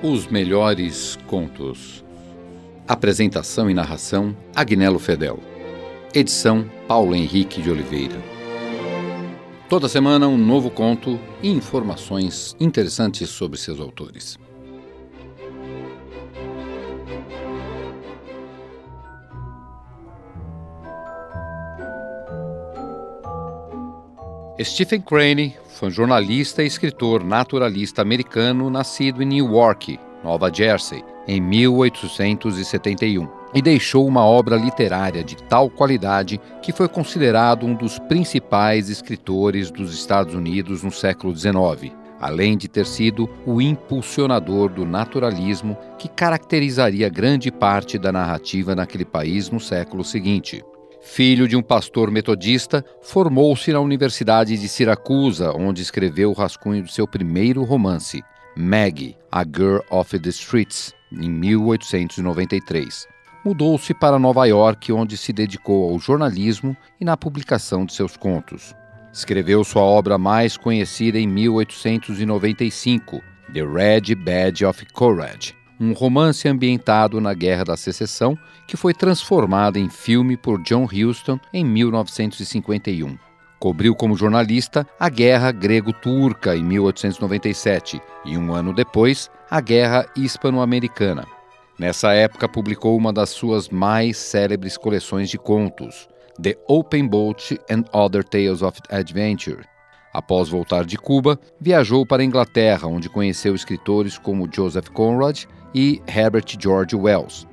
Os melhores contos. Apresentação e narração: Agnello Fedel. Edição: Paulo Henrique de Oliveira. Toda semana um novo conto e informações interessantes sobre seus autores. Stephen Crane foi um jornalista e escritor naturalista americano nascido em Newark, Nova Jersey, em 1871, e deixou uma obra literária de tal qualidade que foi considerado um dos principais escritores dos Estados Unidos no século XIX, além de ter sido o impulsionador do naturalismo que caracterizaria grande parte da narrativa naquele país no século seguinte. Filho de um pastor metodista, formou-se na Universidade de Siracusa, onde escreveu o rascunho do seu primeiro romance, Maggie, A Girl of the Streets, em 1893. Mudou-se para Nova York, onde se dedicou ao jornalismo e na publicação de seus contos. Escreveu sua obra mais conhecida em 1895, The Red Badge of Courage, um romance ambientado na Guerra da Secessão que foi transformado em filme por John Huston em 1951. Cobriu como jornalista a Guerra Grego-Turca em 1897 e, um ano depois, a Guerra Hispano-Americana. Nessa época, publicou uma das suas mais célebres coleções de contos, The Open Boat and Other Tales of Adventure, Após voltar de Cuba, viajou para a Inglaterra, onde conheceu escritores como Joseph Conrad e Herbert George Wells.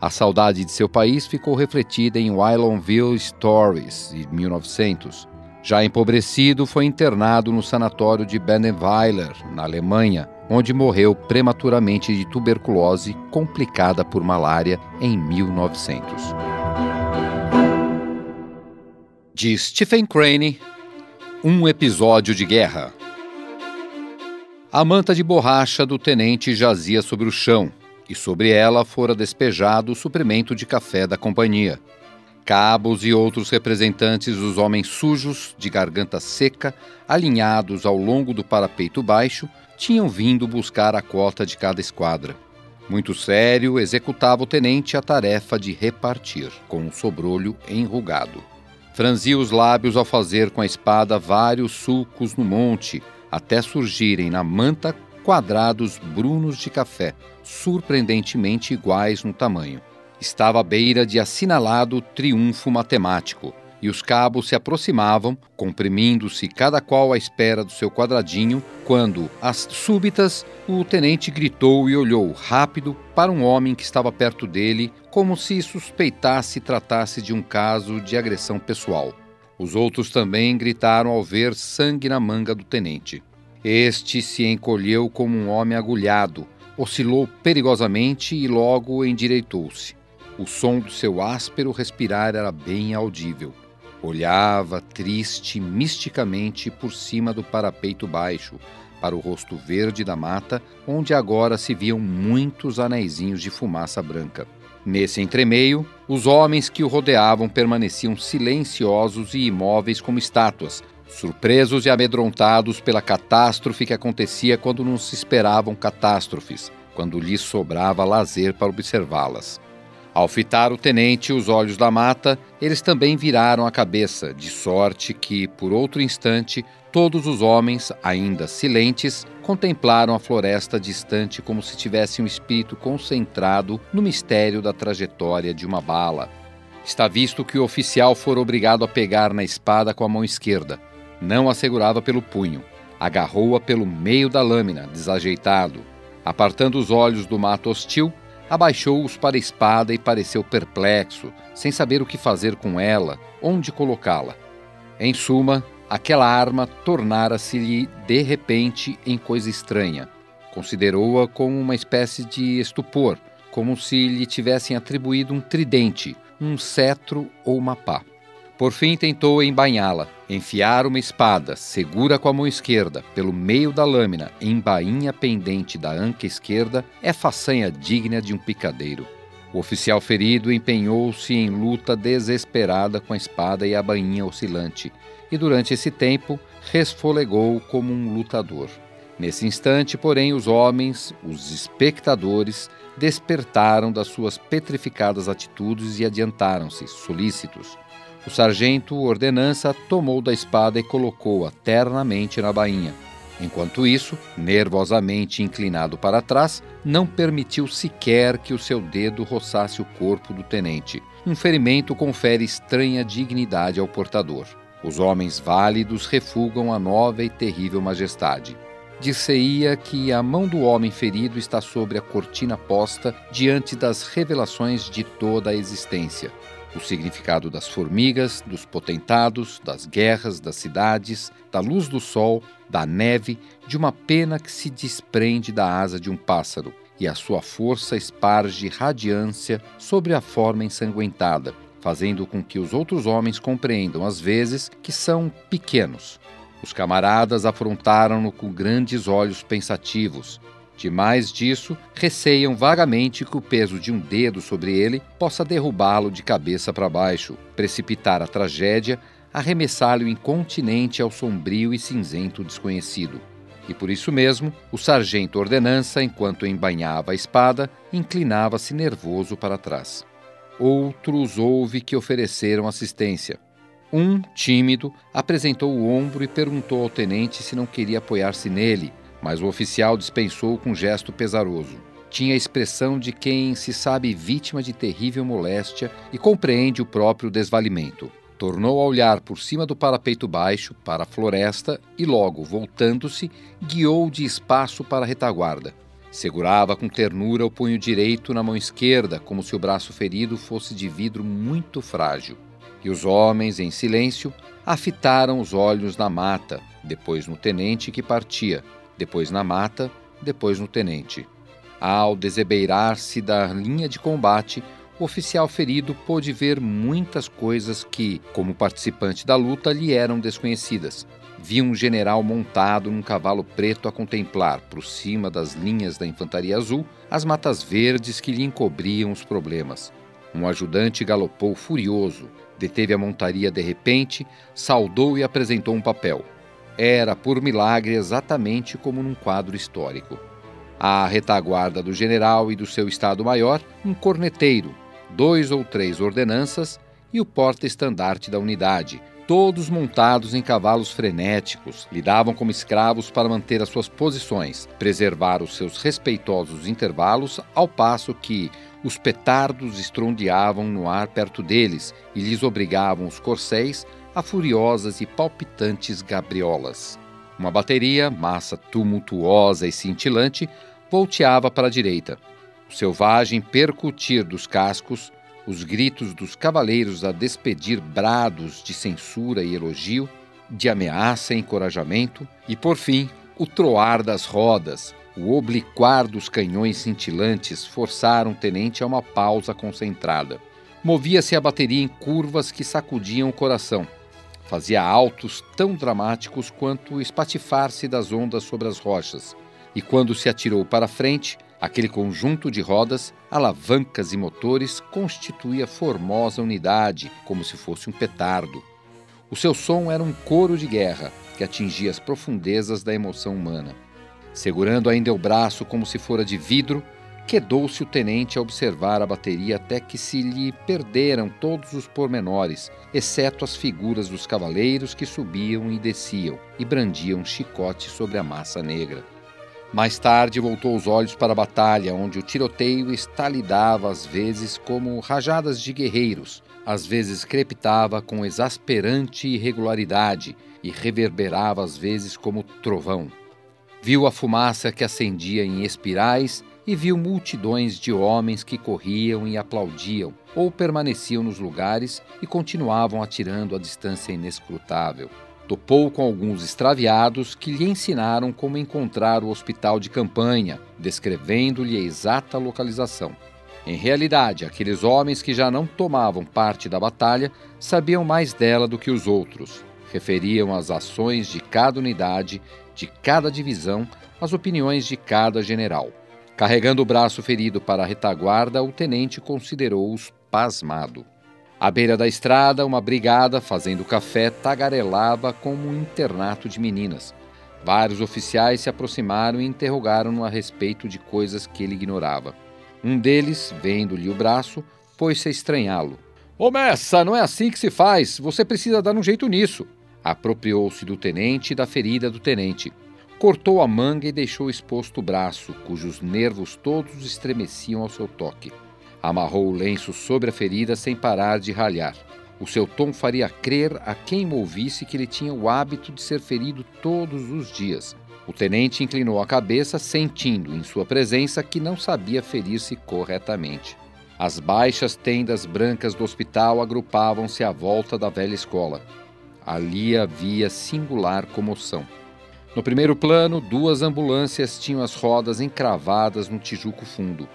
A saudade de seu país ficou refletida em Wylandville Stories, de 1900. Já empobrecido, foi internado no sanatório de Bendenweiler, na Alemanha, onde morreu prematuramente de tuberculose complicada por malária em 1900. De Stephen Crane, um episódio de guerra. A manta de borracha do tenente jazia sobre o chão, e sobre ela fora despejado o suprimento de café da companhia. Cabos e outros representantes dos homens sujos, de garganta seca, alinhados ao longo do parapeito baixo, tinham vindo buscar a cota de cada esquadra. Muito sério, executava o tenente a tarefa de repartir, com um sobrolho enrugado. Franzia os lábios ao fazer com a espada vários sulcos no monte, até surgirem na manta quadrados brunos de café, surpreendentemente iguais no tamanho. Estava à beira de assinalado triunfo matemático, e os cabos se aproximavam, comprimindo-se cada qual à espera do seu quadradinho, quando, às súbitas, o tenente gritou e olhou rápido para um homem que estava perto dele, como se suspeitasse tratasse de um caso de agressão pessoal. Os outros também gritaram ao ver sangue na manga do tenente. Este se encolheu como um homem agulhado, oscilou perigosamente e logo endireitou-se. O som do seu áspero respirar era bem audível. Olhava triste, misticamente, por cima do parapeito baixo, para o rosto verde da mata, onde agora se viam muitos anéisinhos de fumaça branca. Nesse entremeio, os homens que o rodeavam permaneciam silenciosos e imóveis como estátuas, surpresos e amedrontados pela catástrofe que acontecia quando não se esperavam catástrofes, quando lhes sobrava lazer para observá-las. Ao fitar o tenente os olhos da mata, eles também viraram a cabeça, de sorte que, por outro instante, todos os homens, ainda silentes, contemplaram a floresta distante como se tivessem um espírito concentrado no mistério da trajetória de uma bala. Está visto que o oficial fora obrigado a pegar na espada com a mão esquerda. Não a segurava pelo punho. Agarrou-a pelo meio da lâmina, desajeitado. Apartando os olhos do mato hostil, abaixou-os para a espada e pareceu perplexo, sem saber o que fazer com ela, onde colocá-la. Em suma, aquela arma tornara-se-lhe de repente em coisa estranha. Considerou-a como uma espécie de estupor, como se lhe tivessem atribuído um tridente, um cetro ou uma pá. Por fim tentou embainhá-la, enfiar uma espada, segura com a mão esquerda, pelo meio da lâmina, em bainha pendente da anca esquerda, é façanha digna de um picadeiro. O oficial ferido empenhou-se em luta desesperada com a espada e a bainha oscilante, e durante esse tempo resfolegou como um lutador. Nesse instante, porém, os homens, os espectadores, despertaram das suas petrificadas atitudes e adiantaram-se, solícitos. O sargento ordenança tomou da espada e colocou-a ternamente na bainha. Enquanto isso, nervosamente inclinado para trás, não permitiu sequer que o seu dedo roçasse o corpo do tenente. Um ferimento confere estranha dignidade ao portador. Os homens válidos refugam a nova e terrível majestade. Dir-se-ia que a mão do homem ferido está sobre a cortina posta diante das revelações de toda a existência o significado das formigas, dos potentados, das guerras, das cidades, da luz do sol, da neve, de uma pena que se desprende da asa de um pássaro, e a sua força esparge radiância sobre a forma ensanguentada, fazendo com que os outros homens compreendam às vezes que são pequenos. Os camaradas afrontaram-no com grandes olhos pensativos, Demais disso, receiam vagamente que o peso de um dedo sobre ele possa derrubá-lo de cabeça para baixo, precipitar a tragédia, arremessá-lo incontinente ao sombrio e cinzento desconhecido. E por isso mesmo, o sargento ordenança, enquanto embainhava a espada, inclinava-se nervoso para trás. Outros houve que ofereceram assistência. Um, tímido, apresentou o ombro e perguntou ao tenente se não queria apoiar-se nele, mas o oficial dispensou com gesto pesaroso. Tinha a expressão de quem se sabe vítima de terrível moléstia e compreende o próprio desvalimento. Tornou a olhar por cima do parapeito baixo para a floresta e logo, voltando-se, guiou de espaço para a retaguarda. Segurava com ternura o punho direito na mão esquerda, como se o braço ferido fosse de vidro muito frágil. E os homens, em silêncio, afitaram os olhos na mata, depois no tenente que partia, depois na mata, depois no tenente. Ao desebeirar-se da linha de combate, o oficial ferido pôde ver muitas coisas que, como participante da luta, lhe eram desconhecidas. Viu um general montado num cavalo preto a contemplar, por cima das linhas da infantaria azul, as matas verdes que lhe encobriam os problemas. Um ajudante galopou furioso, deteve a montaria de repente, saudou e apresentou um papel. Era, por milagre, exatamente como num quadro histórico. À retaguarda do general e do seu Estado-Maior, um corneteiro, dois ou três ordenanças e o porta-estandarte da unidade, todos montados em cavalos frenéticos, lidavam como escravos para manter as suas posições, preservar os seus respeitosos intervalos, ao passo que os petardos estrondeavam no ar perto deles e lhes obrigavam os corcéis a furiosas e palpitantes gabriolas. Uma bateria, massa tumultuosa e cintilante, volteava para a direita. O selvagem percutir dos cascos, os gritos dos cavaleiros a despedir brados de censura e elogio, de ameaça e encorajamento, e por fim, o troar das rodas, o obliquar dos canhões cintilantes forçaram o tenente a uma pausa concentrada. Movia-se a bateria em curvas que sacudiam o coração Fazia altos tão dramáticos quanto o espatifar-se das ondas sobre as rochas, e quando se atirou para frente, aquele conjunto de rodas, alavancas e motores constituía formosa unidade, como se fosse um petardo. O seu som era um coro de guerra que atingia as profundezas da emoção humana. Segurando ainda o braço como se fora de vidro, Quedou-se o tenente a observar a bateria até que se lhe perderam todos os pormenores, exceto as figuras dos cavaleiros que subiam e desciam e brandiam chicote sobre a massa negra. Mais tarde voltou os olhos para a batalha, onde o tiroteio estalidava às vezes como rajadas de guerreiros, às vezes crepitava com exasperante irregularidade e reverberava às vezes como trovão. Viu a fumaça que acendia em espirais e viu multidões de homens que corriam e aplaudiam, ou permaneciam nos lugares e continuavam atirando a distância inescrutável. Topou com alguns extraviados que lhe ensinaram como encontrar o hospital de campanha, descrevendo-lhe a exata localização. Em realidade, aqueles homens que já não tomavam parte da batalha sabiam mais dela do que os outros. Referiam as ações de cada unidade, de cada divisão, as opiniões de cada general. Carregando o braço ferido para a retaguarda, o tenente considerou-os pasmado. À beira da estrada, uma brigada, fazendo café, tagarelava como um internato de meninas. Vários oficiais se aproximaram e interrogaram-no a respeito de coisas que ele ignorava. Um deles, vendo-lhe o braço, pôs-se a estranhá-lo. Ô Messa, não é assim que se faz. Você precisa dar um jeito nisso. Apropriou-se do tenente e da ferida do tenente. Cortou a manga e deixou exposto o braço, cujos nervos todos estremeciam ao seu toque. Amarrou o lenço sobre a ferida sem parar de ralhar. O seu tom faria crer a quem o ouvisse que ele tinha o hábito de ser ferido todos os dias. O tenente inclinou a cabeça, sentindo em sua presença que não sabia ferir-se corretamente. As baixas tendas brancas do hospital agrupavam-se à volta da velha escola. Ali havia singular comoção. No primeiro plano, duas ambulâncias tinham as rodas encravadas no tijuco fundo.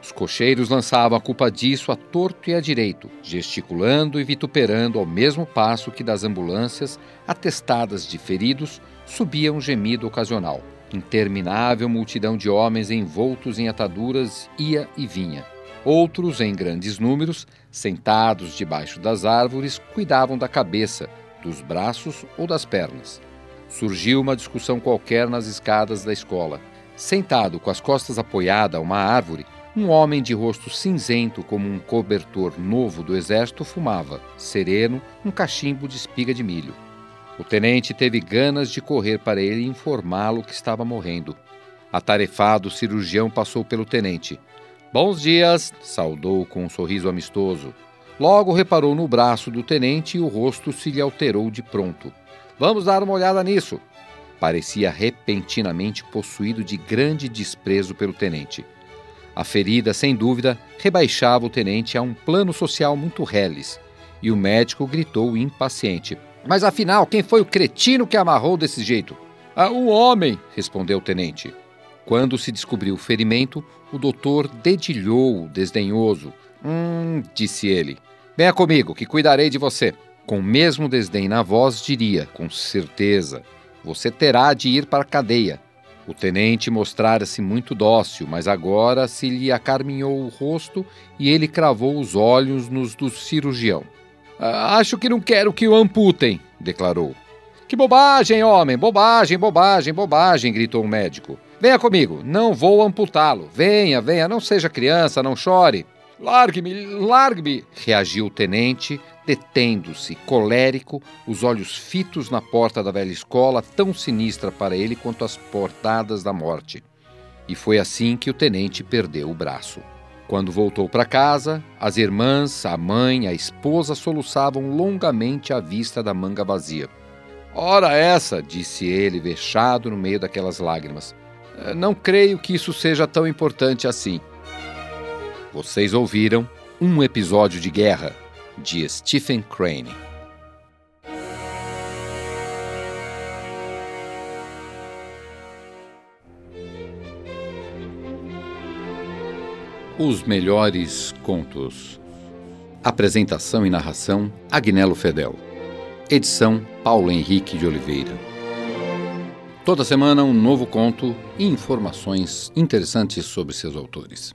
Os cocheiros lançavam a culpa disso a torto e a direito, gesticulando e vituperando ao mesmo passo que das ambulâncias, atestadas de feridos, subia um gemido ocasional. Interminável multidão de homens envoltos em ataduras ia e vinha. Outros, em grandes números, sentados debaixo das árvores, cuidavam da cabeça, dos braços ou das pernas. Surgiu uma discussão qualquer nas escadas da escola. Sentado com as costas apoiadas a uma árvore, um homem de rosto cinzento como um cobertor novo do exército fumava, sereno, um cachimbo de espiga de milho. O tenente teve ganas de correr para ele e informá-lo que estava morrendo. Atarefado, o cirurgião passou pelo tenente. Bons dias, saudou com um sorriso amistoso. Logo reparou no braço do tenente e o rosto se lhe alterou de pronto. Vamos dar uma olhada nisso. Parecia repentinamente possuído de grande desprezo pelo tenente. A ferida, sem dúvida, rebaixava o tenente a um plano social muito reles, e o médico gritou impaciente: Mas afinal, quem foi o cretino que amarrou desse jeito? Ah, um homem, respondeu o tenente. Quando se descobriu o ferimento, o doutor dedilhou, desdenhoso. Hum, disse ele. Venha comigo, que cuidarei de você. Com o mesmo desdém na voz, diria, com certeza: Você terá de ir para a cadeia. O tenente mostrara-se muito dócil, mas agora se lhe acarminhou o rosto e ele cravou os olhos nos do cirurgião. Ah, acho que não quero que o amputem, declarou. Que bobagem, homem! Bobagem, bobagem, bobagem! gritou o médico. Venha comigo, não vou amputá-lo. Venha, venha, não seja criança, não chore. Largue-me, largue-me! reagiu o tenente, detendo-se, colérico, os olhos fitos na porta da velha escola, tão sinistra para ele quanto as portadas da morte. E foi assim que o tenente perdeu o braço. Quando voltou para casa, as irmãs, a mãe, a esposa soluçavam longamente à vista da manga vazia. Ora essa, disse ele, vexado no meio daquelas lágrimas. Não creio que isso seja tão importante assim. Vocês ouviram um episódio de guerra de Stephen Crane. Os melhores contos. Apresentação e narração: Agnello Fedel. Edição: Paulo Henrique de Oliveira. Toda semana um novo conto e informações interessantes sobre seus autores.